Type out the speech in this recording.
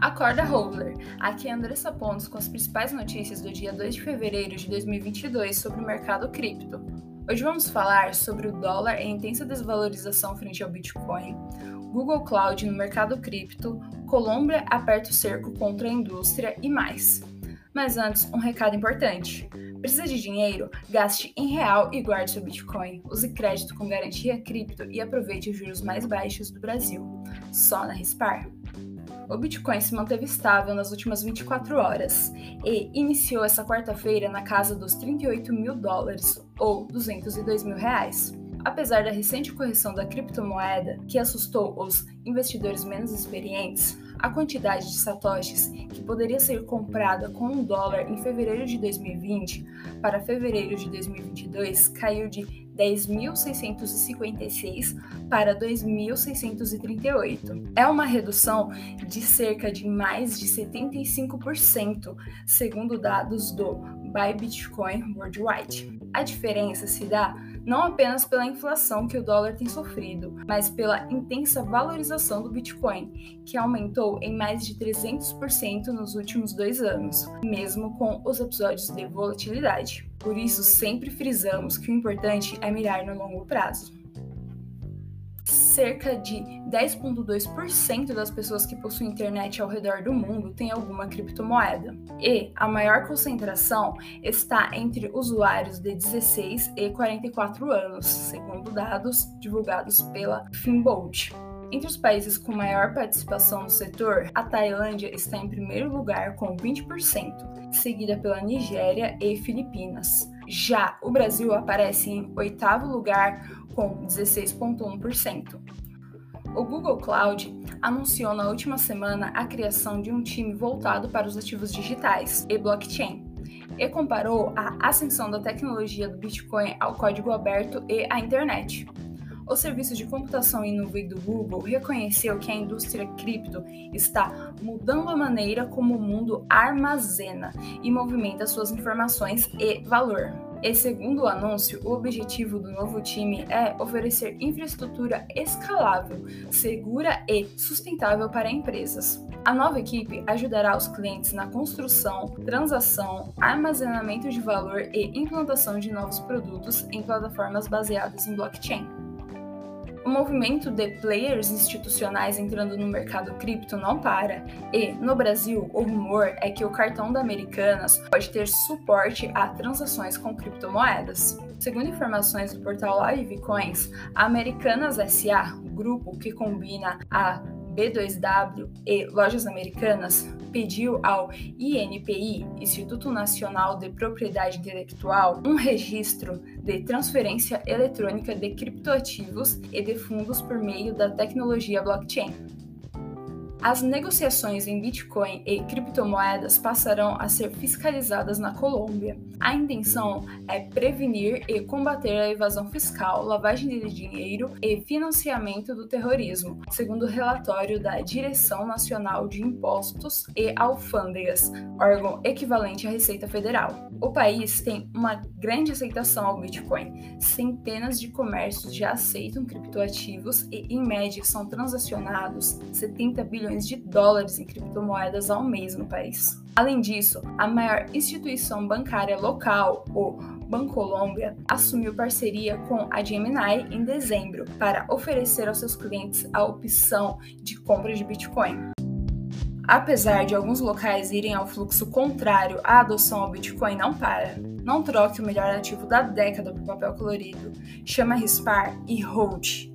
Acorda Holder, aqui é Andressa Pontes com as principais notícias do dia 2 de fevereiro de 2022 sobre o mercado cripto. Hoje vamos falar sobre o dólar em intensa desvalorização frente ao Bitcoin, Google Cloud no mercado cripto, Colômbia aperta o cerco contra a indústria e mais. Mas antes, um recado importante. Precisa de dinheiro? Gaste em real e guarde seu Bitcoin. Use crédito com garantia cripto e aproveite os juros mais baixos do Brasil. Só na Rispar o Bitcoin se manteve estável nas últimas 24 horas e iniciou essa quarta-feira na casa dos 38 mil dólares, ou 202 mil reais. Apesar da recente correção da criptomoeda, que assustou os investidores menos experientes, a quantidade de satoshis que poderia ser comprada com um dólar em fevereiro de 2020 para fevereiro de 2022 caiu de 10.656 para 2.638. É uma redução de cerca de mais de 75%, segundo dados do Buy Bitcoin Worldwide. A diferença se dá não apenas pela inflação que o dólar tem sofrido, mas pela intensa valorização do Bitcoin, que aumentou em mais de 300% nos últimos dois anos, mesmo com os episódios de volatilidade. Por isso, sempre frisamos que o importante é mirar no longo prazo cerca de 10,2% das pessoas que possuem internet ao redor do mundo têm alguma criptomoeda. E a maior concentração está entre usuários de 16 e 44 anos, segundo dados divulgados pela Finbolt. Entre os países com maior participação no setor, a Tailândia está em primeiro lugar com 20%, seguida pela Nigéria e Filipinas. Já o Brasil aparece em oitavo lugar com 16,1%. O Google Cloud anunciou na última semana a criação de um time voltado para os ativos digitais e blockchain, e comparou a ascensão da tecnologia do Bitcoin ao código aberto e à internet. O serviço de computação em nuvem do Google reconheceu que a indústria cripto está mudando a maneira como o mundo armazena e movimenta suas informações e valor. E segundo o anúncio, o objetivo do novo time é oferecer infraestrutura escalável, segura e sustentável para empresas. A nova equipe ajudará os clientes na construção, transação, armazenamento de valor e implantação de novos produtos em plataformas baseadas em blockchain. O movimento de players institucionais entrando no mercado cripto não para, e, no Brasil, o rumor é que o cartão da Americanas pode ter suporte a transações com criptomoedas. Segundo informações do portal Livecoins, a Americanas SA, grupo que combina a B2W e Lojas Americanas pediu ao INPI, Instituto Nacional de Propriedade Intelectual, um registro de transferência eletrônica de criptoativos e de fundos por meio da tecnologia blockchain. As negociações em Bitcoin e criptomoedas passarão a ser fiscalizadas na Colômbia. A intenção é prevenir e combater a evasão fiscal, lavagem de dinheiro e financiamento do terrorismo, segundo o relatório da Direção Nacional de Impostos e Alfândegas, órgão equivalente à Receita Federal. O país tem uma grande aceitação ao Bitcoin. Centenas de comércios já aceitam criptoativos e, em média, são transacionados 70 bilhões bilhões de dólares em criptomoedas ao mês no país. Além disso, a maior instituição bancária local, o Bancolombia, assumiu parceria com a Gemini em dezembro para oferecer aos seus clientes a opção de compra de Bitcoin. Apesar de alguns locais irem ao fluxo contrário, a adoção ao Bitcoin não para. Não troque o melhor ativo da década por papel colorido. Chama Rispar e Hold.